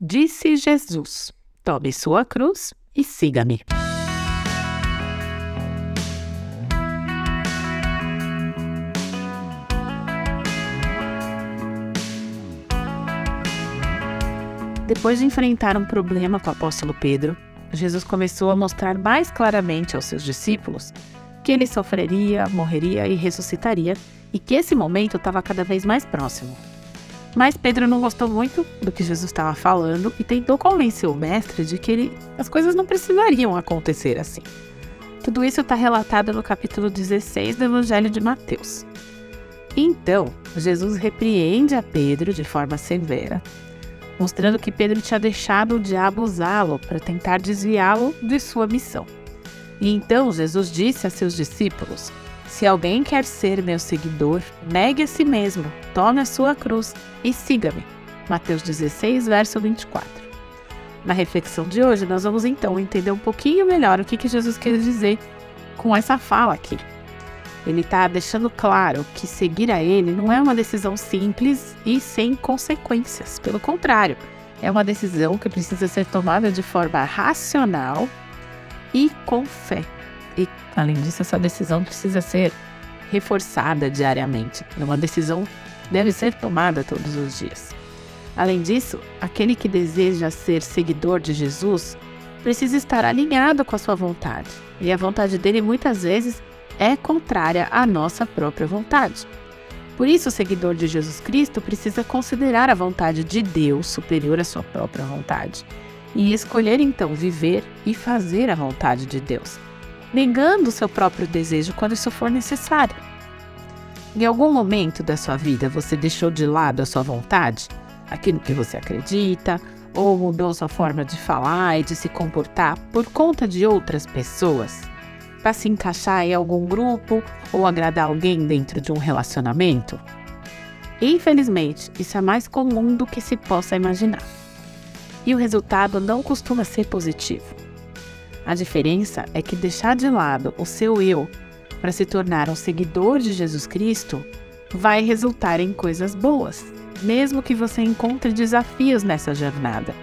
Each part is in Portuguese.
Disse Jesus: Tome sua cruz e siga-me. Depois de enfrentar um problema com o apóstolo Pedro, Jesus começou a mostrar mais claramente aos seus discípulos que ele sofreria, morreria e ressuscitaria e que esse momento estava cada vez mais próximo. Mas Pedro não gostou muito do que Jesus estava falando e tentou convencer o mestre de que ele, as coisas não precisariam acontecer assim. Tudo isso está relatado no capítulo 16 do Evangelho de Mateus. Então, Jesus repreende a Pedro de forma severa, mostrando que Pedro tinha deixado o diabo usá-lo para tentar desviá-lo de sua missão. E então Jesus disse a seus discípulos: Se alguém quer ser meu seguidor, negue a si mesmo, tome a sua cruz e siga-me. Mateus 16, verso 24. Na reflexão de hoje, nós vamos então entender um pouquinho melhor o que, que Jesus quer dizer com essa fala aqui. Ele está deixando claro que seguir a Ele não é uma decisão simples e sem consequências. Pelo contrário, é uma decisão que precisa ser tomada de forma racional e com fé. E, além disso, essa decisão precisa ser reforçada diariamente. É uma decisão deve ser tomada todos os dias. Além disso, aquele que deseja ser seguidor de Jesus precisa estar alinhado com a sua vontade. E a vontade dele muitas vezes é contrária à nossa própria vontade. Por isso, o seguidor de Jesus Cristo precisa considerar a vontade de Deus superior à sua própria vontade e escolher então viver e fazer a vontade de Deus, negando o seu próprio desejo quando isso for necessário. Em algum momento da sua vida você deixou de lado a sua vontade, aquilo que você acredita, ou mudou sua forma de falar e de se comportar por conta de outras pessoas? para se encaixar em algum grupo ou agradar alguém dentro de um relacionamento? Infelizmente, isso é mais comum do que se possa imaginar. E o resultado não costuma ser positivo. A diferença é que deixar de lado o seu eu para se tornar um seguidor de Jesus Cristo vai resultar em coisas boas, mesmo que você encontre desafios nessa jornada.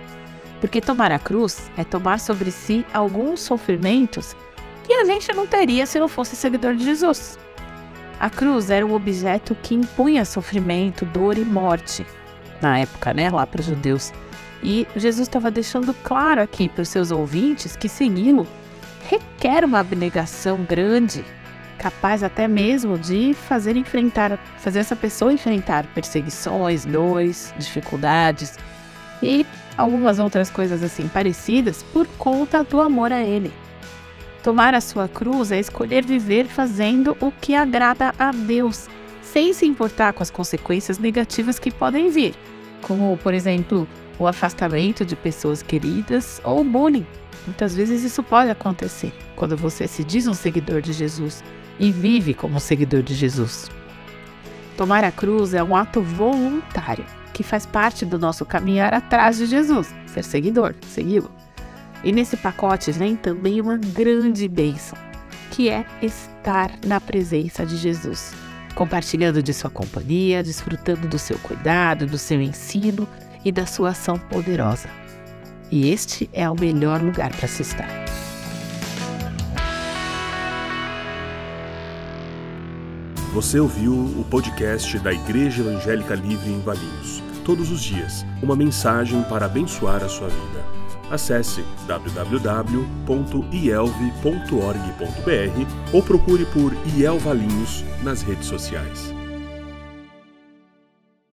Porque tomar a cruz é tomar sobre si alguns sofrimentos que a gente não teria se não fosse seguidor de Jesus. A cruz era um objeto que impunha sofrimento, dor e morte na época, né, lá para os judeus. E Jesus estava deixando claro aqui para os seus ouvintes que segui-lo requer uma abnegação grande, capaz até mesmo de fazer enfrentar, fazer essa pessoa enfrentar perseguições, dores, dificuldades e algumas outras coisas assim parecidas por conta do amor a Ele. Tomar a sua cruz é escolher viver fazendo o que agrada a Deus, sem se importar com as consequências negativas que podem vir, como, por exemplo, o afastamento de pessoas queridas ou bullying. Muitas vezes isso pode acontecer quando você se diz um seguidor de Jesus e vive como seguidor de Jesus. Tomar a cruz é um ato voluntário que faz parte do nosso caminhar atrás de Jesus, ser seguidor, segui-lo. E nesse pacote vem também uma grande bênção, que é estar na presença de Jesus, compartilhando de sua companhia, desfrutando do seu cuidado, do seu ensino e da sua ação poderosa. E este é o melhor lugar para se estar. Você ouviu o podcast da Igreja Evangélica Livre em Valinhos. Todos os dias, uma mensagem para abençoar a sua vida acesse www.ielve.org.br ou procure por IEL Valinhos nas redes sociais.